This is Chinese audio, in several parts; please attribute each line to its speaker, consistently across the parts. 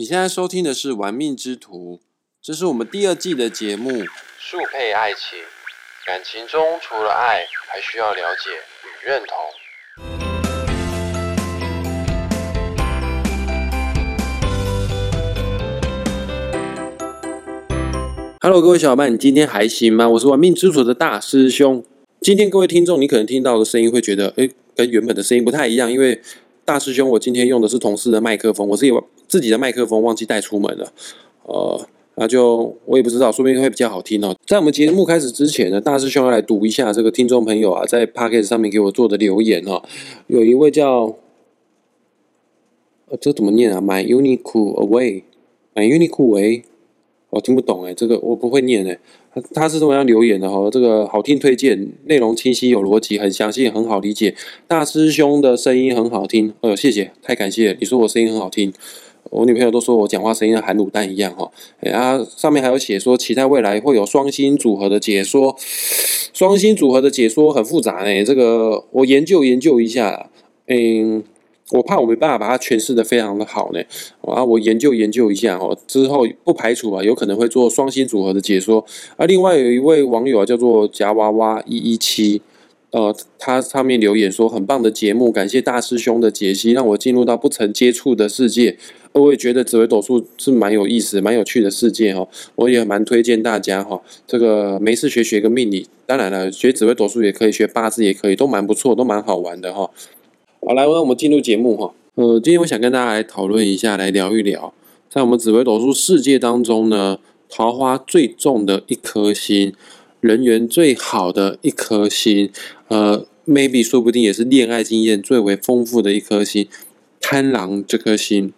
Speaker 1: 你现在收听的是《玩命之徒》，这是我们第二季的节目。
Speaker 2: 速配爱情，感情中除了爱，还需要了解与认同。
Speaker 1: Hello，各位小伙伴，你今天还行吗？我是玩命之徒的大师兄。今天各位听众，你可能听到的声音会觉得，诶，跟原本的声音不太一样，因为大师兄我今天用的是同事的麦克风，我自己自己的麦克风忘记带出门了，呃，那就我也不知道，说不定会比较好听哦。在我们节目开始之前呢，大师兄要来读一下这个听众朋友啊，在 p o c k e t 上面给我做的留言哦。有一位叫，呃，这怎么念啊？My unique away，My unique away。我听不懂哎，这个我不会念哎。他他是这么样留言的哈，这个好听推荐，内容清晰有逻辑，很详细，很好理解。大师兄的声音很好听，呃，谢谢，太感谢了。你说我声音很好听，我女朋友都说我讲话声音像含卤蛋一样哈。哎啊，上面还有写说，期待未来会有双星组合的解说。双星组合的解说很复杂哎，这个我研究研究一下。嗯。我怕我没办法把它诠释的非常的好呢，啊，我研究研究一下哦，之后不排除啊，有可能会做双星组合的解说。而另外有一位网友，叫做夹娃娃一一七，呃，他上面留言说很棒的节目，感谢大师兄的解析，让我进入到不曾接触的世界。我也觉得紫微斗数是蛮有意思、蛮有趣的世界哈，我也蛮推荐大家哈，这个没事学学个命理，当然了，学紫微斗数也可以，学八字也可以，都蛮不错，都蛮好玩的哈。好，来，我们进入节目哈。呃，今天我想跟大家来讨论一下，来聊一聊，在我们紫微斗数世界当中呢，桃花最重的一颗星，人缘最好的一颗星，呃，maybe 说不定也是恋爱经验最为丰富的一颗星，贪狼这颗星。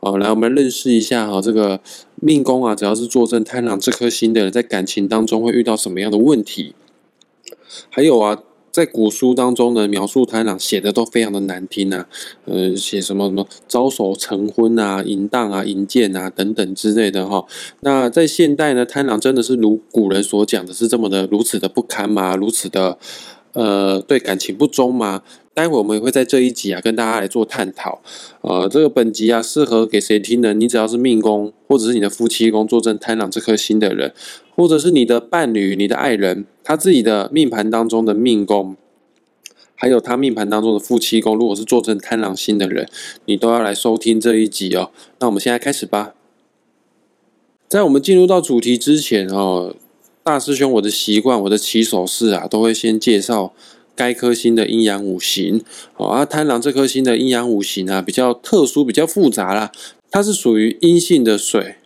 Speaker 1: 好，来，我们认识一下哈，这个命宫啊，只要是坐镇贪狼这颗星的人，在感情当中会遇到什么样的问题？还有啊。在古书当中呢，描述贪狼写的都非常的难听啊，呃，写什么什么招手成婚啊、淫荡啊、淫贱啊等等之类的哈。那在现代呢，贪狼真的是如古人所讲的是这么的如此的不堪吗？如此的呃对感情不忠吗？待会我们也会在这一集啊跟大家来做探讨。呃，这个本集啊适合给谁听呢？你只要是命宫或者是你的夫妻宫坐镇贪狼这颗星的人，或者是你的伴侣、你的爱人。他自己的命盘当中的命宫，还有他命盘当中的夫妻宫，如果是坐镇贪狼星的人，你都要来收听这一集哦。那我们现在开始吧。在我们进入到主题之前哦，大师兄，我的习惯，我的起手式啊，都会先介绍该颗星的阴阳五行。哦，啊，贪狼这颗星的阴阳五行啊，比较特殊，比较复杂啦。它是属于阴性的水，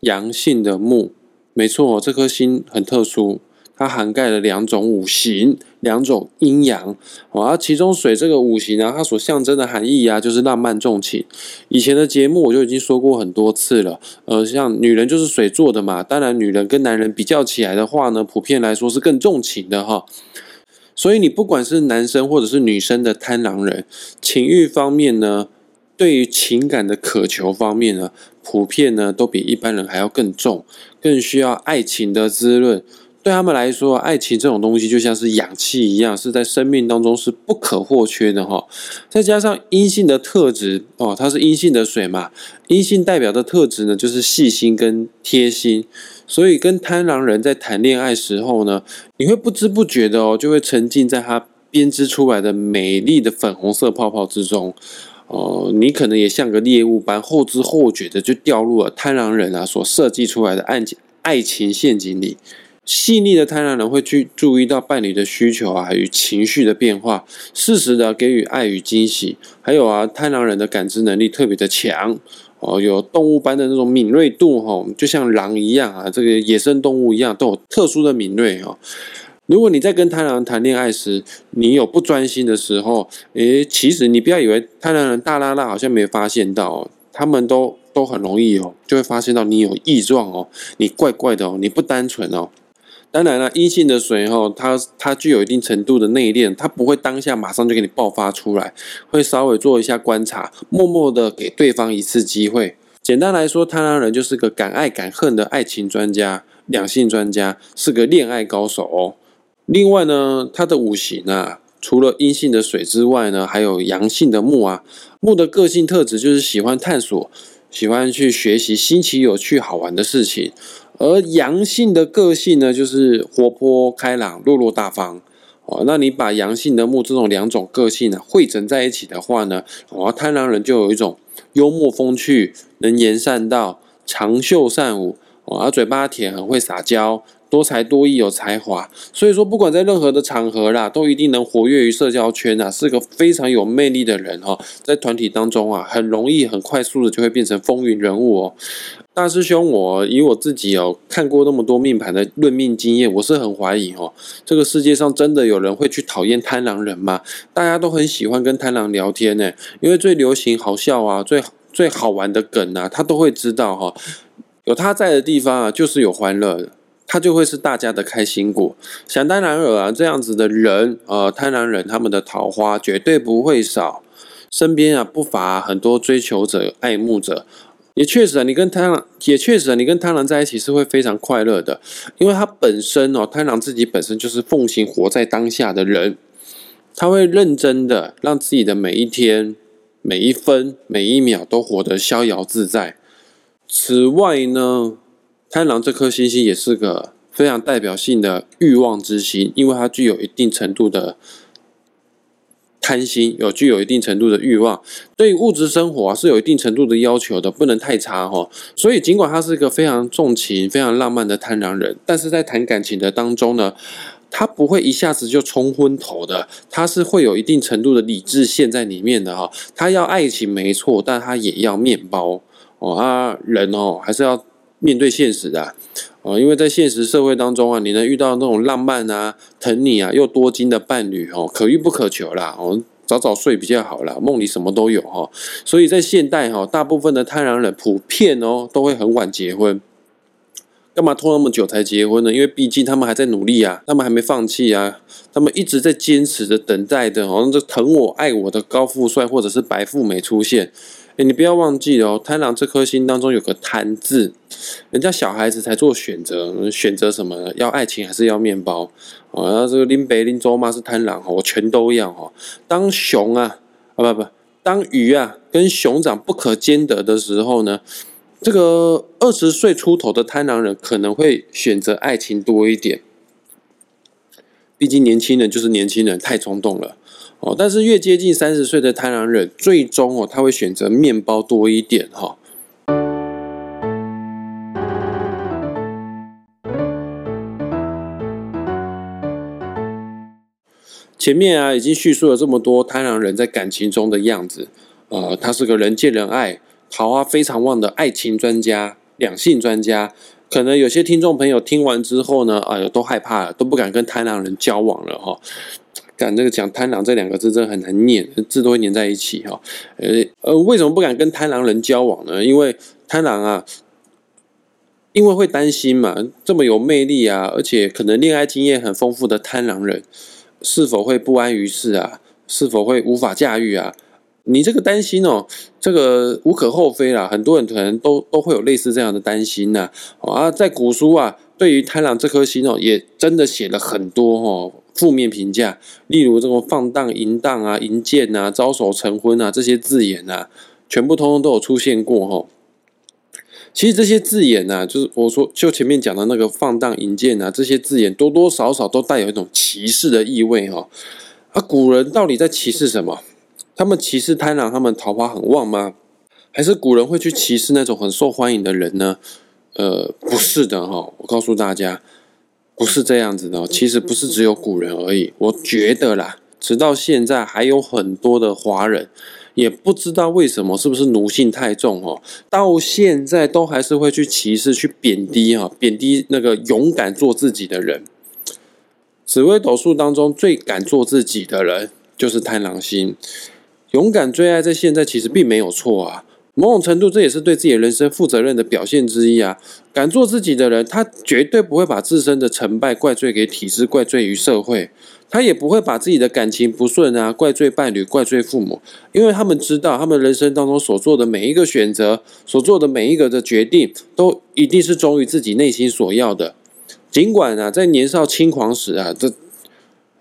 Speaker 1: 阳性的木。没错，这颗星很特殊。它涵盖了两种五行，两种阴阳，而其中水这个五行呢，它所象征的含义啊，就是浪漫重情。以前的节目我就已经说过很多次了，呃，像女人就是水做的嘛，当然女人跟男人比较起来的话呢，普遍来说是更重情的哈。所以你不管是男生或者是女生的贪狼人，情欲方面呢，对于情感的渴求方面呢，普遍呢都比一般人还要更重，更需要爱情的滋润。对他们来说，爱情这种东西就像是氧气一样，是在生命当中是不可或缺的哈。再加上阴性的特质哦，它是阴性的水嘛，阴性代表的特质呢，就是细心跟贴心。所以跟贪狼人在谈恋爱时候呢，你会不知不觉的哦，就会沉浸在他编织出来的美丽的粉红色泡泡之中哦。你可能也像个猎物般后知后觉的就掉入了贪狼人啊所设计出来的爱情爱情陷阱里。细腻的贪婪人会去注意到伴侣的需求啊与情绪的变化，适时的给予爱与惊喜。还有啊，贪婪人的感知能力特别的强哦，有动物般的那种敏锐度哈，就像狼一样啊，这个野生动物一样都有特殊的敏锐哦。如果你在跟贪婪人谈恋爱时，你有不专心的时候，诶，其实你不要以为贪婪人大拉拉好像没发现到，他们都都很容易哦，就会发现到你有异状哦，你怪怪的哦，你不单纯哦。当然了，阴性的水哈，它它具有一定程度的内敛，它不会当下马上就给你爆发出来，会稍微做一下观察，默默的给对方一次机会。简单来说，贪婪人就是个敢爱敢恨的爱情专家、两性专家，是个恋爱高手哦。另外呢，他的五行啊，除了阴性的水之外呢，还有阳性的木啊。木的个性特质就是喜欢探索。喜欢去学习新奇、有趣、好玩的事情。而阳性的个性呢，就是活泼开朗、落落大方。哦，那你把阳性的木这种两种个性呢汇整在一起的话呢，哦，贪狼人就有一种幽默风趣、能言善道、长袖善舞，哦，而嘴巴甜，很会撒娇。多才多艺，有才华，所以说不管在任何的场合啦，都一定能活跃于社交圈啊，是个非常有魅力的人哦。在团体当中啊，很容易、很快速的就会变成风云人物哦。大师兄，我以我自己哦看过那么多命盘的论命经验，我是很怀疑哦，这个世界上真的有人会去讨厌贪狼人吗？大家都很喜欢跟贪狼聊天呢，因为最流行、好笑啊，最最好玩的梗啊，他都会知道哈。有他在的地方啊，就是有欢乐。他就会是大家的开心果。想当然尔啊，这样子的人，呃，贪婪人，他们的桃花绝对不会少，身边啊不乏很多追求者、爱慕者。也确实啊，你跟贪婪，也确实啊，你跟贪婪在一起是会非常快乐的，因为他本身哦，贪婪自己本身就是奉行活在当下的人，他会认真的让自己的每一天、每一分、每一秒都活得逍遥自在。此外呢？贪狼这颗星星也是个非常代表性的欲望之星，因为它具有一定程度的贪心，有具有一定程度的欲望，对物质生活是有一定程度的要求的，不能太差哈。所以尽管他是一个非常重情、非常浪漫的贪狼人，但是在谈感情的当中呢，他不会一下子就冲昏头的，他是会有一定程度的理智线在里面的哈。他要爱情没错，但他也要面包哦，他人哦还是要。面对现实的，哦，因为在现实社会当中啊，你能遇到那种浪漫啊、疼你啊又多金的伴侣哦，可遇不可求啦。哦，早早睡比较好啦，梦里什么都有哈。所以在现代哈，大部分的贪婪人普遍哦都会很晚结婚。干嘛拖那么久才结婚呢？因为毕竟他们还在努力啊，他们还没放弃啊，他们一直在坚持着等待的，好像这疼我爱我的高富帅或者是白富美出现。哎，你不要忘记哦，贪狼这颗心当中有个贪字，人家小孩子才做选择，选择什么？要爱情还是要面包？哦，然后这个林北林周妈是贪狼哦，我全都要哦。当熊啊啊不不，当鱼啊跟熊掌不可兼得的时候呢，这个二十岁出头的贪狼人可能会选择爱情多一点，毕竟年轻人就是年轻人，太冲动了。哦，但是越接近三十岁的贪婪人，最终哦，他会选择面包多一点哈。前面啊，已经叙述了这么多贪婪人在感情中的样子，呃，他是个人见人爱、桃花非常旺的爱情专家、两性专家。可能有些听众朋友听完之后呢，哎呦，都害怕了，都不敢跟贪狼人交往了哈。敢这个讲贪狼这两个字真的很难念，字都会粘在一起哈。呃呃，为什么不敢跟贪狼人交往呢？因为贪狼啊，因为会担心嘛，这么有魅力啊，而且可能恋爱经验很丰富的贪狼人，是否会不安于世啊？是否会无法驾驭啊？你这个担心哦，这个无可厚非啦，很多人可能都都会有类似这样的担心呐。啊，在古书啊，对于贪狼这颗心哦，也真的写了很多哦。负面评价，例如这种放荡淫荡啊、淫贱啊、招手成婚啊这些字眼啊，全部通通都有出现过哈。其实这些字眼呢，就是我说就前面讲的那个放荡淫贱啊，这些字眼多多少少都带有一种歧视的意味哈。啊，古人到底在歧视什么？他们歧视贪婪，他们桃花很旺吗？还是古人会去歧视那种很受欢迎的人呢？呃，不是的哈，我告诉大家。不是这样子的，其实不是只有古人而已。我觉得啦，直到现在还有很多的华人，也不知道为什么，是不是奴性太重哦？到现在都还是会去歧视、去贬低哈，贬低那个勇敢做自己的人。紫微斗数当中最敢做自己的人，就是贪狼星。勇敢追爱，在现在其实并没有错啊。某种程度，这也是对自己人生负责任的表现之一啊！敢做自己的人，他绝对不会把自身的成败怪罪给体制，怪罪于社会；他也不会把自己的感情不顺啊，怪罪伴侣，怪罪父母，因为他们知道，他们人生当中所做的每一个选择，所做的每一个的决定，都一定是忠于自己内心所要的。尽管啊，在年少轻狂时啊，这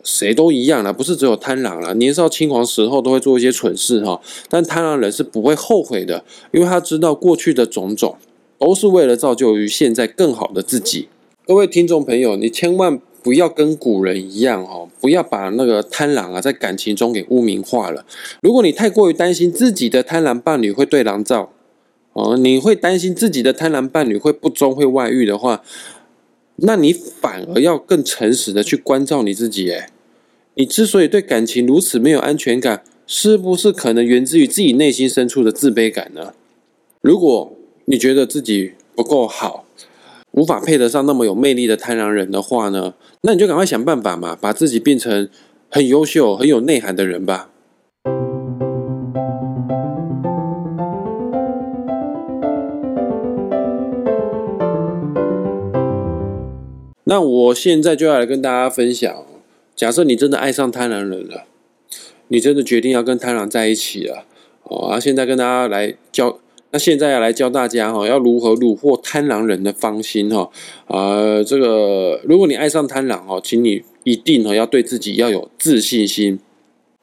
Speaker 1: 谁都一样啦，不是只有贪狼啦，年少轻狂时候都会做一些蠢事哈。但贪狼人是不会后悔的，因为他知道过去的种种都是为了造就于现在更好的自己。各位听众朋友，你千万不要跟古人一样哦，不要把那个贪狼啊在感情中给污名化了。如果你太过于担心自己的贪婪伴侣会对狼照哦，你会担心自己的贪婪伴侣会不忠会外遇的话。那你反而要更诚实的去关照你自己，诶，你之所以对感情如此没有安全感，是不是可能源自于自己内心深处的自卑感呢？如果你觉得自己不够好，无法配得上那么有魅力的贪狼人的话呢，那你就赶快想办法嘛，把自己变成很优秀、很有内涵的人吧。那我现在就要来跟大家分享，假设你真的爱上贪婪人了，你真的决定要跟贪婪在一起了，哦，啊，现在跟大家来教，那现在要来教大家哈，要如何虏获贪婪人的芳心哈，啊，这个如果你爱上贪婪哦，请你一定哦要对自己要有自信心。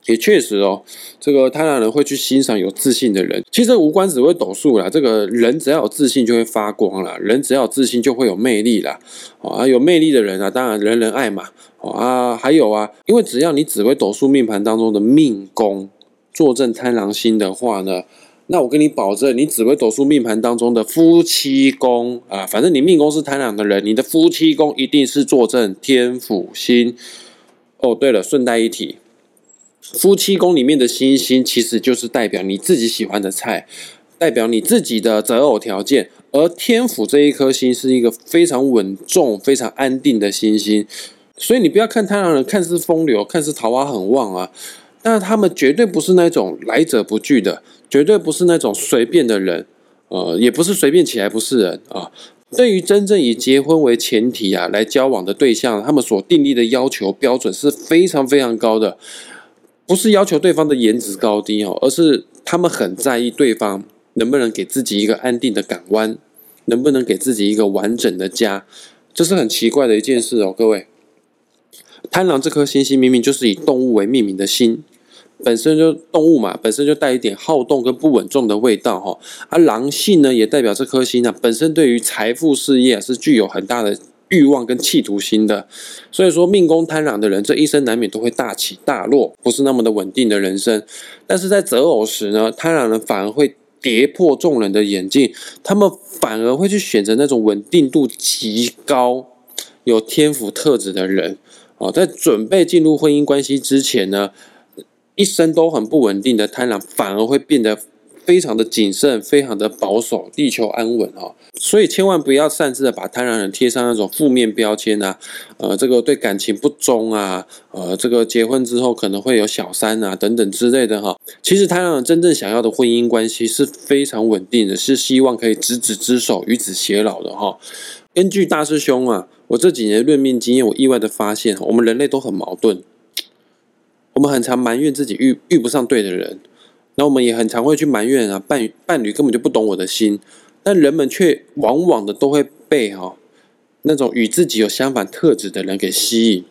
Speaker 1: 也确实哦，这个贪婪人会去欣赏有自信的人。其实无关紫微斗数啦，这个人只要有自信就会发光啦，人只要有自信就会有魅力啦。啊，有魅力的人啊，当然人人爱嘛。啊，还有啊，因为只要你紫微斗数命盘当中的命宫坐镇贪狼星的话呢，那我跟你保证，你紫微斗数命盘当中的夫妻宫啊，反正你命宫是贪狼的人，你的夫妻宫一定是坐镇天府星。哦，对了，顺带一提。夫妻宫里面的星星，其实就是代表你自己喜欢的菜，代表你自己的择偶条件。而天府这一颗星是一个非常稳重、非常安定的星星，所以你不要看太阳人看似风流，看似桃花很旺啊，但是他们绝对不是那种来者不拒的，绝对不是那种随便的人，呃，也不是随便起来不是人啊。对于真正以结婚为前提啊来交往的对象，他们所订立的要求标准是非常非常高的。不是要求对方的颜值高低哦，而是他们很在意对方能不能给自己一个安定的港湾，能不能给自己一个完整的家，这是很奇怪的一件事哦，各位。贪狼这颗星星明明就是以动物为命名的星，本身就动物嘛，本身就带一点好动跟不稳重的味道哈。而狼性呢，也代表这颗星呢本身对于财富事业是具有很大的。欲望跟企图心的，所以说命宫贪婪的人，这一生难免都会大起大落，不是那么的稳定的人生。但是在择偶时呢，贪婪人反而会跌破众人的眼镜，他们反而会去选择那种稳定度极高、有天赋特质的人。哦，在准备进入婚姻关系之前呢，一生都很不稳定的贪婪，反而会变得。非常的谨慎，非常的保守，力求安稳哈，所以千万不要擅自的把贪婪人贴上那种负面标签啊，呃，这个对感情不忠啊，呃，这个结婚之后可能会有小三啊等等之类的哈。其实贪婪人真正想要的婚姻关系是非常稳定的，是希望可以执子之手，与子偕老的哈。根据大师兄啊，我这几年论命经验，我意外的发现，我们人类都很矛盾，我们很常埋怨自己遇遇不上对的人。那我们也很常会去埋怨啊，伴伴侣根本就不懂我的心，但人们却往往的都会被哈那种与自己有相反特质的人给吸引。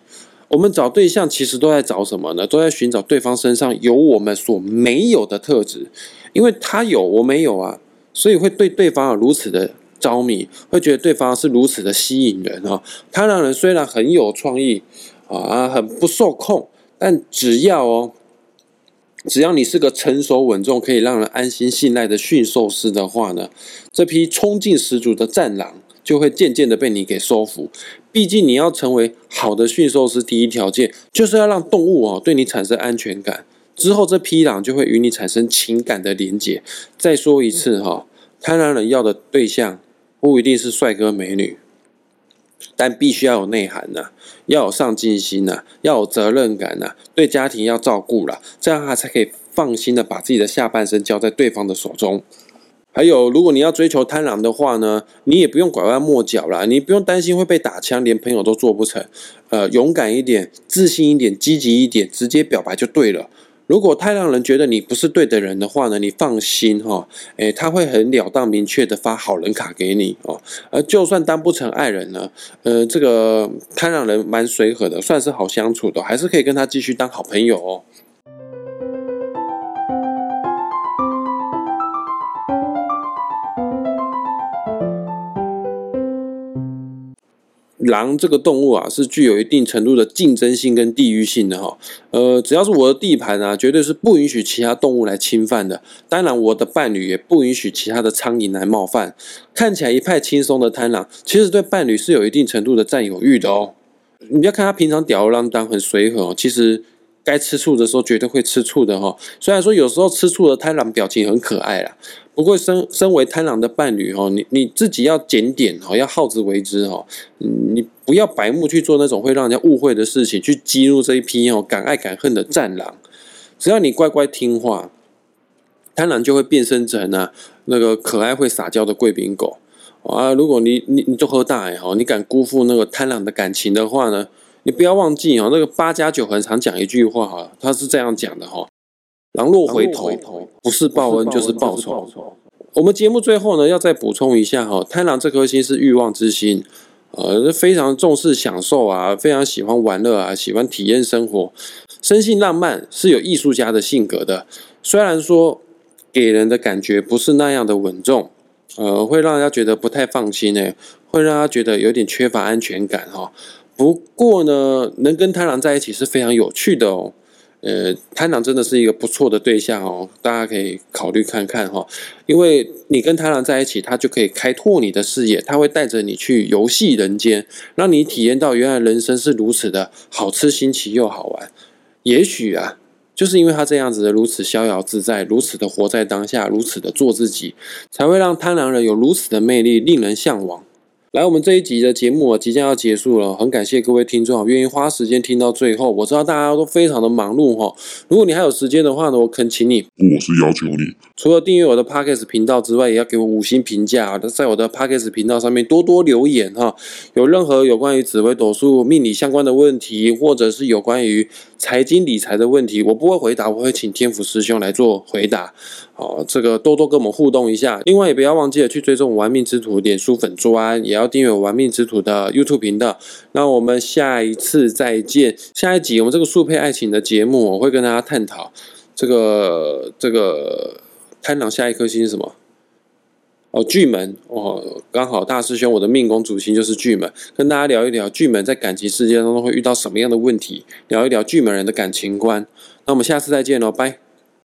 Speaker 1: 我们找对象其实都在找什么呢？都在寻找对方身上有我们所没有的特质，因为他有我没有啊，所以会对对方啊如此的着迷，会觉得对方是如此的吸引人啊。他让人虽然很有创意啊，很不受控，但只要哦。只要你是个成熟稳重、可以让人安心信赖的驯兽师的话呢，这批冲劲十足的战狼就会渐渐的被你给收服。毕竟你要成为好的驯兽师，第一条件就是要让动物哦对你产生安全感。之后这批狼就会与你产生情感的连结。再说一次哈，贪婪人要的对象不一定是帅哥美女。但必须要有内涵呐，要有上进心呐，要有责任感呐，对家庭要照顾了，这样他才可以放心的把自己的下半生交在对方的手中。还有，如果你要追求贪婪的话呢，你也不用拐弯抹角啦，你不用担心会被打枪，连朋友都做不成。呃，勇敢一点，自信一点，积极一点，直接表白就对了。如果太让人觉得你不是对的人的话呢，你放心哈，诶，他会很了当明确的发好人卡给你哦。而就算当不成爱人呢，呃，这个太让人蛮随和的，算是好相处的，还是可以跟他继续当好朋友哦。狼这个动物啊，是具有一定程度的竞争性跟地域性的哈。呃，只要是我的地盘啊，绝对是不允许其他动物来侵犯的。当然，我的伴侣也不允许其他的苍蝇来冒犯。看起来一派轻松的贪狼，其实对伴侣是有一定程度的占有欲的哦。你不要看他平常吊儿郎当、很随和，其实。该吃醋的时候绝对会吃醋的哈，虽然说有时候吃醋的贪狼表情很可爱啦，不过身身为贪狼的伴侣哈，你你自己要检点哈，要好自为之哈，你不要白目去做那种会让人家误会的事情，去激怒这一批哦敢爱敢恨的战狼。只要你乖乖听话，贪狼就会变身成啊那个可爱会撒娇的贵宾狗啊。如果你你你都喝大哎哈，你敢辜负那个贪狼的感情的话呢？你不要忘记哦，那个八加九很常讲一句话哈，他是这样讲的哈：狼若回头，不是报恩就是报仇。我们节目最后呢，要再补充一下哈，贪狼这颗心是欲望之心，呃，非常重视享受啊，非常喜欢玩乐啊，喜欢体验生活，生性浪漫，是有艺术家的性格的。虽然说给人的感觉不是那样的稳重，呃，会让人家觉得不太放心诶，会让他觉得有点缺乏安全感哈。不过呢，能跟贪狼在一起是非常有趣的哦。呃，贪狼真的是一个不错的对象哦，大家可以考虑看看哈。因为你跟贪狼在一起，他就可以开拓你的视野，他会带着你去游戏人间，让你体验到原来人生是如此的好吃、新奇又好玩。也许啊，就是因为他这样子的如此逍遥自在，如此的活在当下，如此的做自己，才会让贪狼人有如此的魅力，令人向往。来，我们这一集的节目啊，即将要结束了，很感谢各位听众啊，愿意花时间听到最后。我知道大家都非常的忙碌哈，如果你还有时间的话呢，我恳请你，
Speaker 3: 我是要求你，
Speaker 1: 除了订阅我的 Podcast 频道之外，也要给我五星评价啊，在我的 Podcast 频道上面多多留言哈。有任何有关于紫微斗数、命理相关的问题，或者是有关于财经理财的问题，我不会回答，我会请天府师兄来做回答。哦，这个多多跟我们互动一下，另外也不要忘记了去追踪玩命之徒脸书粉砖，也要订阅玩命之徒的 YouTube 频道。那我们下一次再见，下一集我们这个速配爱情的节目，我会跟大家探讨这个这个贪狼下一颗星是什么？哦，巨门哦，刚好大师兄我的命宫主星就是巨门，跟大家聊一聊巨门在感情世界当中会遇到什么样的问题，聊一聊巨门人的感情观。那我们下次再见喽，拜。